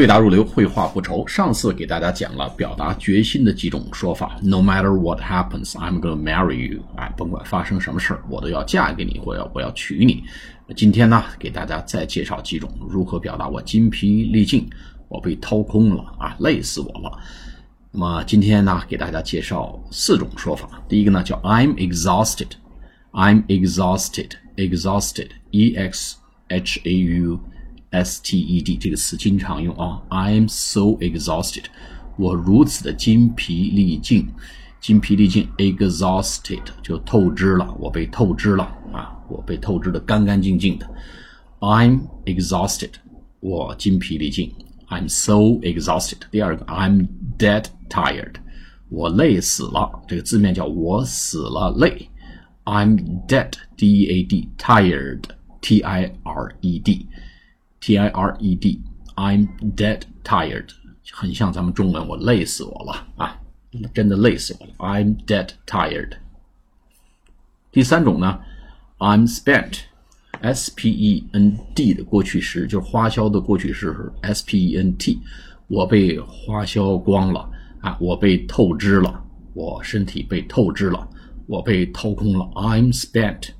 对答如流，绘画不愁。上次给大家讲了表达决心的几种说法，No matter what happens, I'm gonna marry you。哎，甭管发生什么事儿，我都要嫁给你，或要我要娶你。今天呢，给大家再介绍几种如何表达我筋疲力尽，我被掏空了啊，累死我了。那么今天呢，给大家介绍四种说法。第一个呢叫 I'm exhausted，I'm exhausted，exhausted，e x h a u。S T E D 这个词经常用啊，I'm so exhausted，我如此的筋疲力尽，筋疲力尽，exhausted 就透支了，我被透支了啊，我被透支的干干净净的。I'm exhausted，我筋疲力尽，I'm so exhausted。第二个，I'm dead tired，我累死了，这个字面叫我死了累，I'm dead，D E A D，tired，T I R E D。 T I R E D，I'm dead tired，很像咱们中文，我累死我了啊，真的累死我了。I'm dead tired。第三种呢，I'm spent，S P E N D 的过去时，就是花销的过去式是 S P E N T，我被花销光了啊，我被透支了，我身体被透支了，我被掏空了。I'm spent，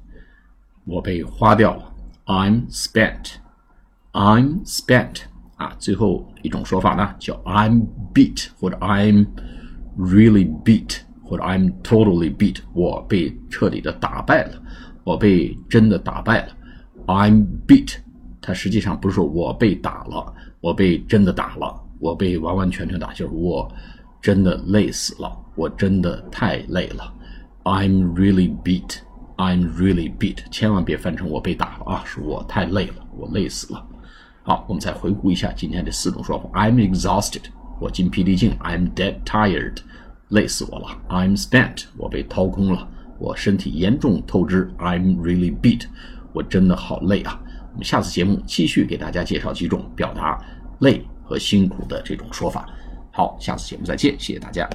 我被花掉了。I'm spent。I'm spent 啊，最后一种说法呢叫 I'm beat 或者 I'm really beat 或者 I'm totally beat，我被彻底的打败了，我被真的打败了。I'm beat，它实际上不是说我被打了，我被真的打了，我被完完全全打，就是我真的累死了，我真的太累了。I'm really beat，I'm really beat，千万别翻成我被打了啊，是我太累了，我累死了。好，我们再回顾一下今天这四种说法：I'm exhausted，我筋疲力尽；I'm dead tired，累死我了；I'm spent，我被掏空了，我身体严重透支；I'm really beat，我真的好累啊。我们下次节目继续给大家介绍几种表达累和辛苦的这种说法。好，下次节目再见，谢谢大家。